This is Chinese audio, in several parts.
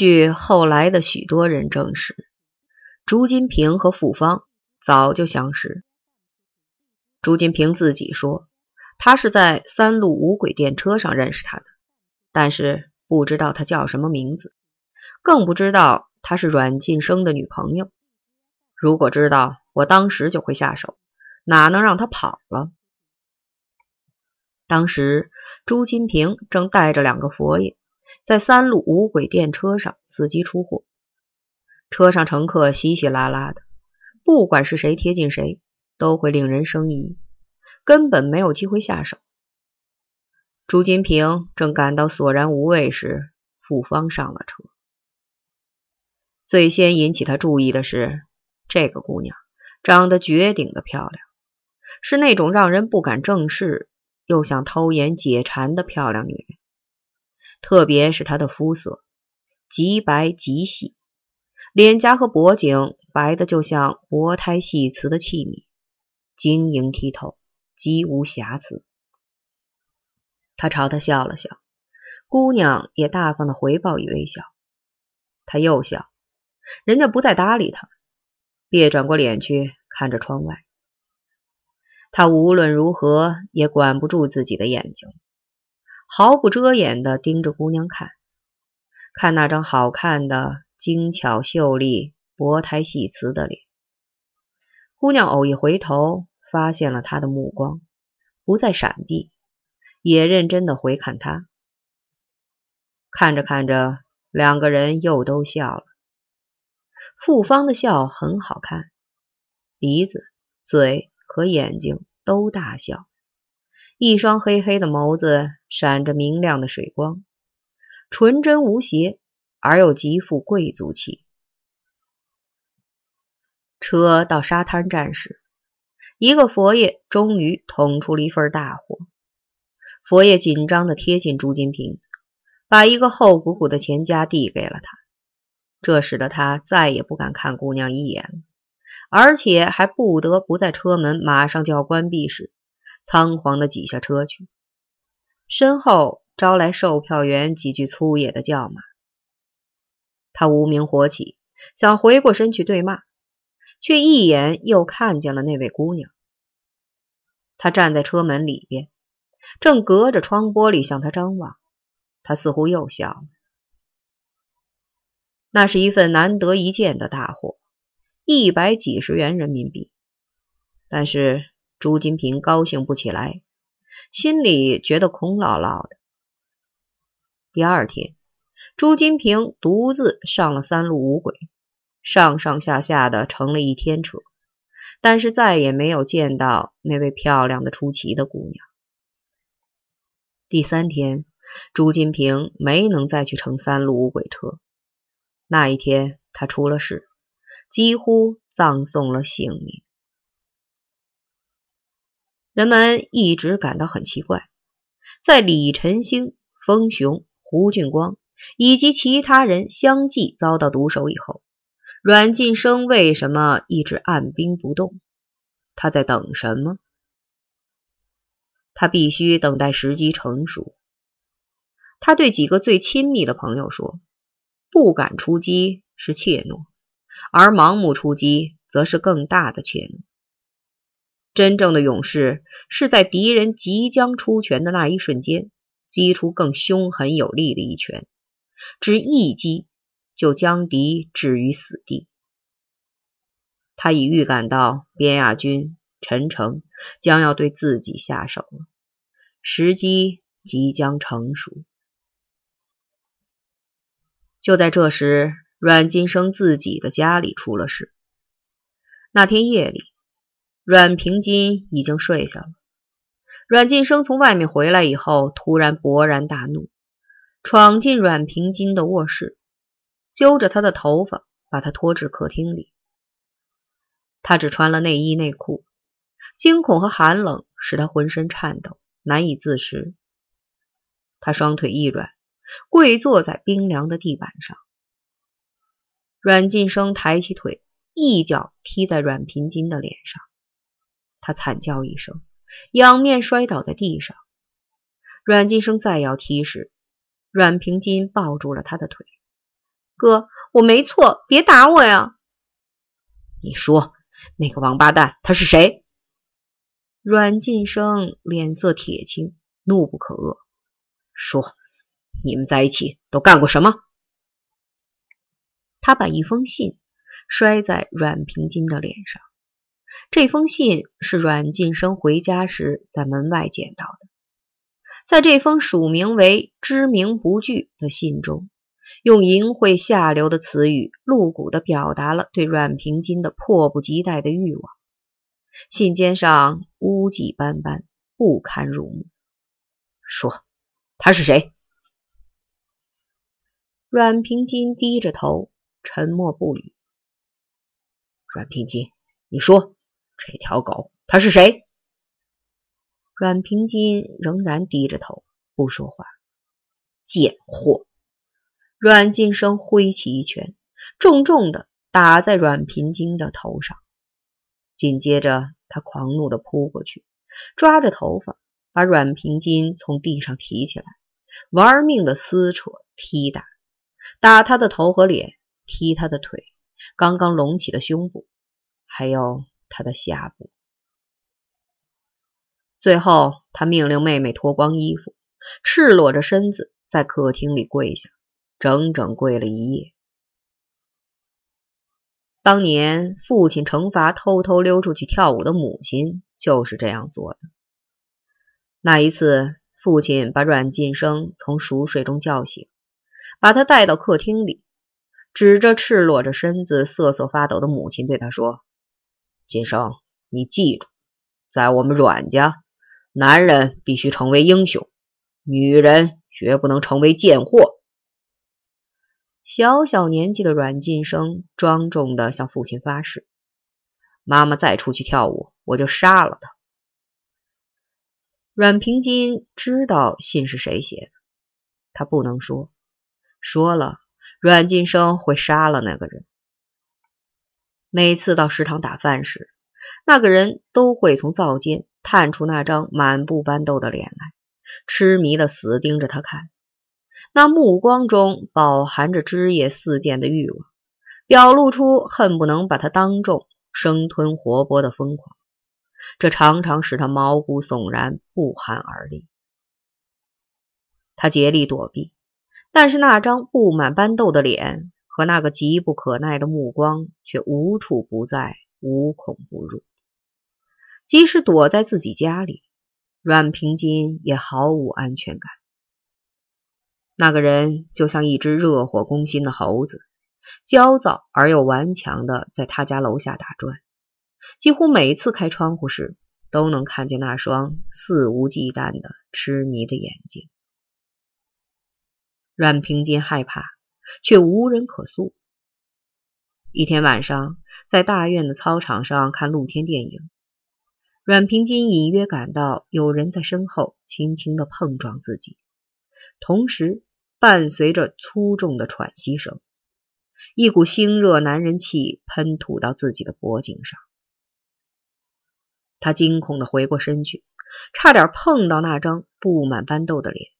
据后来的许多人证实，朱金平和傅芳早就相识。朱金平自己说，他是在三路五轨电车上认识他的，但是不知道他叫什么名字，更不知道他是阮晋生的女朋友。如果知道，我当时就会下手，哪能让他跑了？当时朱金平正带着两个佛爷。在三路无轨电车上伺机出货，车上乘客稀稀拉拉的，不管是谁贴近谁，都会令人生疑，根本没有机会下手。朱金平正感到索然无味时，傅芳上了车。最先引起他注意的是，这个姑娘长得绝顶的漂亮，是那种让人不敢正视又想偷眼解馋的漂亮女人。特别是她的肤色极白极细，脸颊和脖颈白的就像薄胎细瓷的器皿，晶莹剔透，极无瑕疵。他朝她笑了笑，姑娘也大方的回报以微笑。他又笑，人家不再搭理他，别转过脸去看着窗外。他无论如何也管不住自己的眼睛。毫不遮掩地盯着姑娘看，看那张好看的、精巧秀丽、薄胎细瓷的脸。姑娘偶一回头，发现了他的目光，不再闪避，也认真地回看他。看着看着，两个人又都笑了。傅芳的笑很好看，鼻子、嘴和眼睛都大笑。一双黑黑的眸子闪着明亮的水光，纯真无邪而又极富贵族气。车到沙滩站时，一个佛爷终于捅出了一份大祸。佛爷紧张地贴近朱金平，把一个厚鼓鼓的钱夹递给了他，这使得他再也不敢看姑娘一眼了，而且还不得不在车门马上就要关闭时。仓皇的挤下车去，身后招来售票员几句粗野的叫骂。他无名火起，想回过身去对骂，却一眼又看见了那位姑娘。她站在车门里边，正隔着窗玻璃向他张望。他似乎又笑了。那是一份难得一见的大货，一百几十元人民币，但是。朱金平高兴不起来，心里觉得空落落的。第二天，朱金平独自上了三路五轨，上上下下的乘了一天车，但是再也没有见到那位漂亮的出奇的姑娘。第三天，朱金平没能再去乘三路五轨车，那一天他出了事，几乎葬送了性命。人们一直感到很奇怪，在李晨星、封雄、胡俊光以及其他人相继遭到毒手以后，阮晋生为什么一直按兵不动？他在等什么？他必须等待时机成熟。他对几个最亲密的朋友说：“不敢出击是怯懦，而盲目出击则是更大的怯懦。”真正的勇士是在敌人即将出拳的那一瞬间，击出更凶狠有力的一拳，只一击就将敌置于死地。他已预感到边亚军、陈诚将要对自己下手了，时机即将成熟。就在这时，阮金生自己的家里出了事。那天夜里。阮平金已经睡下了。阮晋生从外面回来以后，突然勃然大怒，闯进阮平金的卧室，揪着他的头发，把他拖至客厅里。他只穿了内衣内裤，惊恐和寒冷使他浑身颤抖，难以自持。他双腿一软，跪坐在冰凉的地板上。阮晋生抬起腿，一脚踢在阮平金的脸上。他惨叫一声，仰面摔倒在地上。阮金生再要踢时，阮平金抱住了他的腿，哥，我没错，别打我呀！你说那个王八蛋他是谁？阮晋生脸色铁青，怒不可遏，说：“你们在一起都干过什么？”他把一封信摔在阮平金的脸上。这封信是阮晋生回家时在门外捡到的。在这封署名为“知名不惧”的信中，用淫秽下流的词语，露骨地表达了对阮平金的迫不及待的欲望。信笺上污迹斑斑，不堪入目。说：“他是谁？”阮平金低着头，沉默不语。阮平金，你说。这条狗，他是谁？阮平金仍然低着头不说话。贱货！阮晋生挥起一拳，重重的打在阮平金的头上。紧接着，他狂怒的扑过去，抓着头发，把阮平金从地上提起来，玩命的撕扯、踢打，打他的头和脸，踢他的腿，刚刚隆起的胸部，还有。他的下部，最后他命令妹妹脱光衣服，赤裸着身子在客厅里跪下，整整跪了一夜。当年父亲惩罚偷偷溜出去跳舞的母亲就是这样做的。那一次，父亲把阮晋生从熟睡中叫醒，把他带到客厅里，指着赤裸着身子、瑟瑟发抖的母亲，对他说。金生，你记住，在我们阮家，男人必须成为英雄，女人绝不能成为贱货。小小年纪的阮晋生庄重地向父亲发誓：“妈妈再出去跳舞，我就杀了她。”阮平金知道信是谁写的，他不能说，说了，阮晋生会杀了那个人。每次到食堂打饭时，那个人都会从灶间探出那张满布斑痘的脸来，痴迷的死盯着他看。那目光中饱含着枝叶似箭的欲望，表露出恨不能把他当众生吞活剥的疯狂。这常常使他毛骨悚然，不寒而栗。他竭力躲避，但是那张布满斑痘的脸。和那个急不可耐的目光却无处不在，无孔不入。即使躲在自己家里，阮平金也毫无安全感。那个人就像一只热火攻心的猴子，焦躁而又顽强的在他家楼下打转。几乎每次开窗户时，都能看见那双肆无忌惮的痴迷的眼睛。阮平金害怕。却无人可诉。一天晚上，在大院的操场上看露天电影，阮平金隐约感到有人在身后轻轻的碰撞自己，同时伴随着粗重的喘息声，一股腥热男人气喷吐到自己的脖颈上。他惊恐的回过身去，差点碰到那张布满斑痘的脸。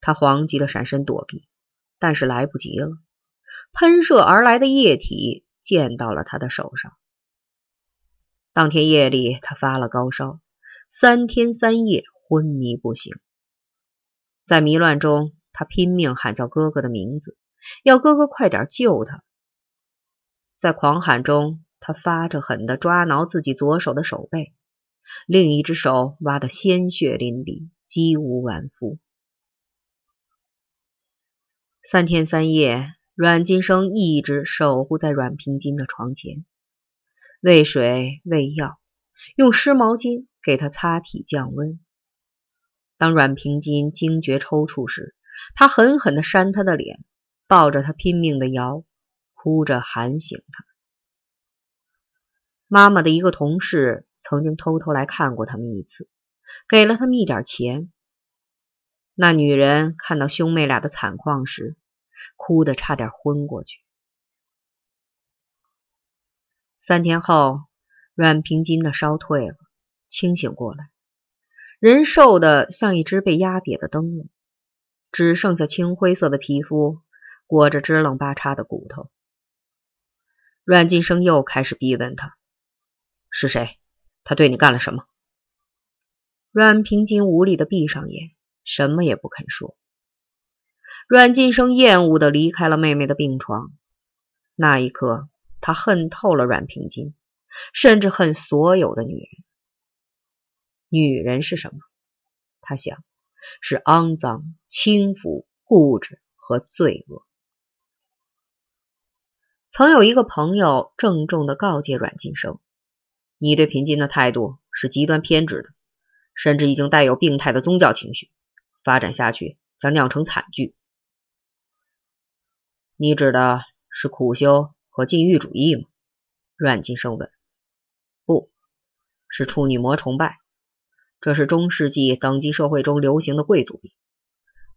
他慌急的闪身躲避。但是来不及了，喷射而来的液体溅到了他的手上。当天夜里，他发了高烧，三天三夜昏迷不醒。在迷乱中，他拼命喊叫哥哥的名字，要哥哥快点救他。在狂喊中，他发着狠的抓挠自己左手的手背，另一只手挖得鲜血淋漓，几无完肤。三天三夜，阮金生一直守护在阮平金的床前，喂水喂药，用湿毛巾给他擦体降温。当阮平金惊觉抽搐时，他狠狠地扇他的脸，抱着他拼命的摇，哭着喊醒他。妈妈的一个同事曾经偷偷来看过他们一次，给了他们一点钱。那女人看到兄妹俩的惨况时，哭得差点昏过去。三天后，阮平金的烧退了，清醒过来，人瘦的像一只被压瘪的灯笼，只剩下青灰色的皮肤，裹着支棱八叉的骨头。阮晋生又开始逼问他：“是谁？他对你干了什么？”阮平金无力的闭上眼，什么也不肯说。阮晋生厌恶的离开了妹妹的病床。那一刻，他恨透了阮平金，甚至恨所有的女人。女人是什么？他想，是肮脏、轻浮、固执和罪恶。曾有一个朋友郑重的告诫阮晋生：“你对平金的态度是极端偏执的，甚至已经带有病态的宗教情绪，发展下去将酿成惨剧。”你指的是苦修和禁欲主义吗？阮晋生问。不是处女膜崇拜，这是中世纪等级社会中流行的贵族病，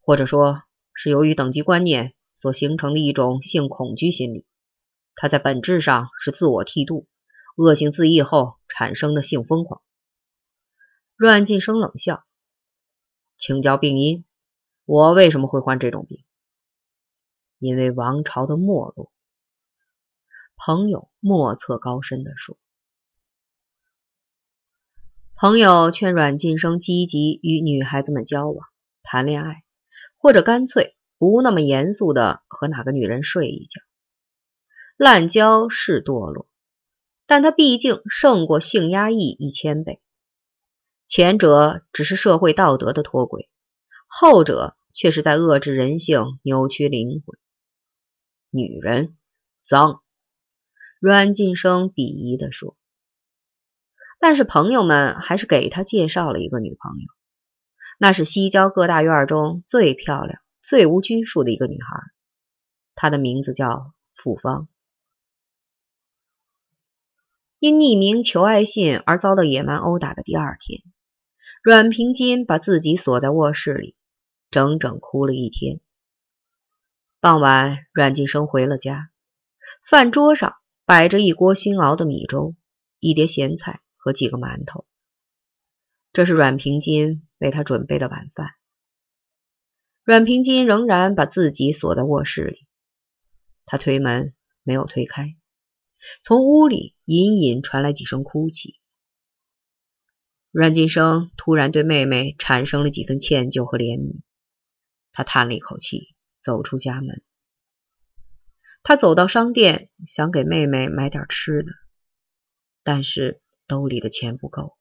或者说是由于等级观念所形成的一种性恐惧心理。它在本质上是自我剃度、恶性自缢后产生的性疯狂。阮晋生冷笑，请教病因，我为什么会患这种病？因为王朝的没落，朋友莫测高深的说。朋友劝阮晋生积极与女孩子们交往、谈恋爱，或者干脆不那么严肃的和哪个女人睡一觉。滥交是堕落，但他毕竟胜过性压抑一千倍。前者只是社会道德的脱轨，后者却是在遏制人性、扭曲灵魂。女人脏，阮晋生鄙夷地说。但是朋友们还是给他介绍了一个女朋友，那是西郊各大院中最漂亮、最无拘束的一个女孩，她的名字叫傅芳。因匿名求爱信而遭到野蛮殴打的第二天，阮平金把自己锁在卧室里，整整哭了一天。傍晚，阮晋生回了家，饭桌上摆着一锅新熬的米粥，一碟咸菜和几个馒头。这是阮平金为他准备的晚饭。阮平金仍然把自己锁在卧室里，他推门没有推开，从屋里隐隐传来几声哭泣。阮金生突然对妹妹产生了几分歉疚和怜悯，他叹了一口气。走出家门，他走到商店，想给妹妹买点吃的，但是兜里的钱不够。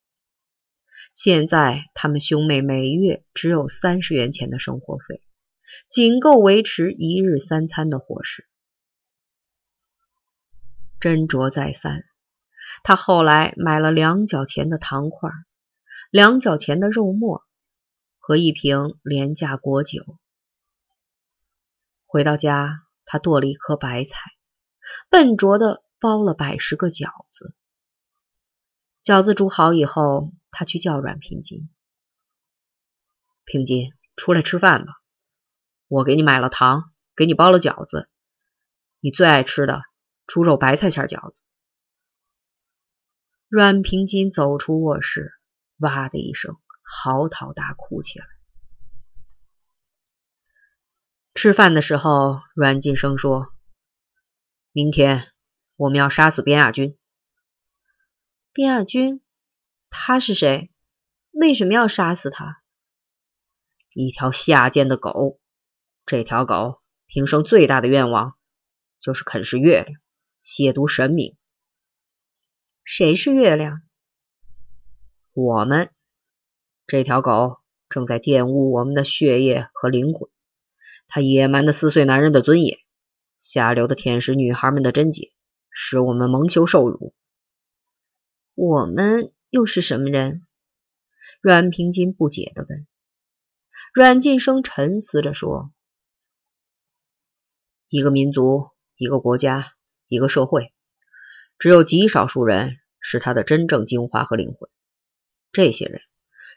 现在他们兄妹每月只有三十元钱的生活费，仅够维持一日三餐的伙食。斟酌再三，他后来买了两角钱的糖块，两角钱的肉末和一瓶廉价果酒。回到家，他剁了一颗白菜，笨拙的包了百十个饺子。饺子煮好以后，他去叫阮平金：“平金，出来吃饭吧！我给你买了糖，给你包了饺子，你最爱吃的猪肉白菜馅饺子。”阮平金走出卧室，哇的一声嚎啕大哭起来。吃饭的时候，阮晋生说：“明天我们要杀死边亚军。”边亚军，他是谁？为什么要杀死他？一条下贱的狗。这条狗平生最大的愿望就是啃食月亮，亵渎神明。谁是月亮？我们。这条狗正在玷污我们的血液和灵魂。它野蛮的撕碎男人的尊严，下流的舔食女孩们的贞洁，使我们蒙羞受辱。我们又是什么人？阮平金不解的问。阮晋生沉思着说：“一个民族，一个国家，一个社会，只有极少数人是他的真正精华和灵魂。这些人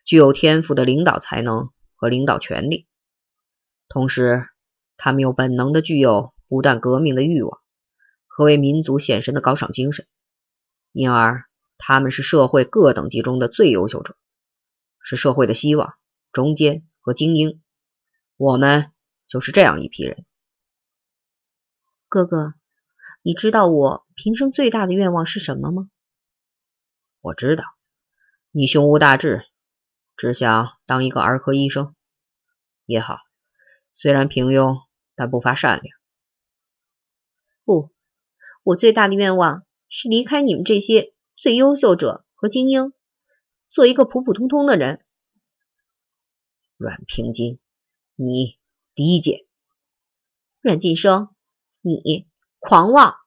具有天赋的领导才能和领导权力。”同时，他们又本能的具有不断革命的欲望和为民族献身的高尚精神，因而他们是社会各等级中的最优秀者，是社会的希望、中间和精英。我们就是这样一批人。哥哥，你知道我平生最大的愿望是什么吗？我知道，你胸无大志，只想当一个儿科医生。也好，虽然平庸，但不乏善良。不，我最大的愿望是离开你们这些最优秀者和精英，做一个普普通通的人。阮平金，你低贱。阮晋生，你狂妄。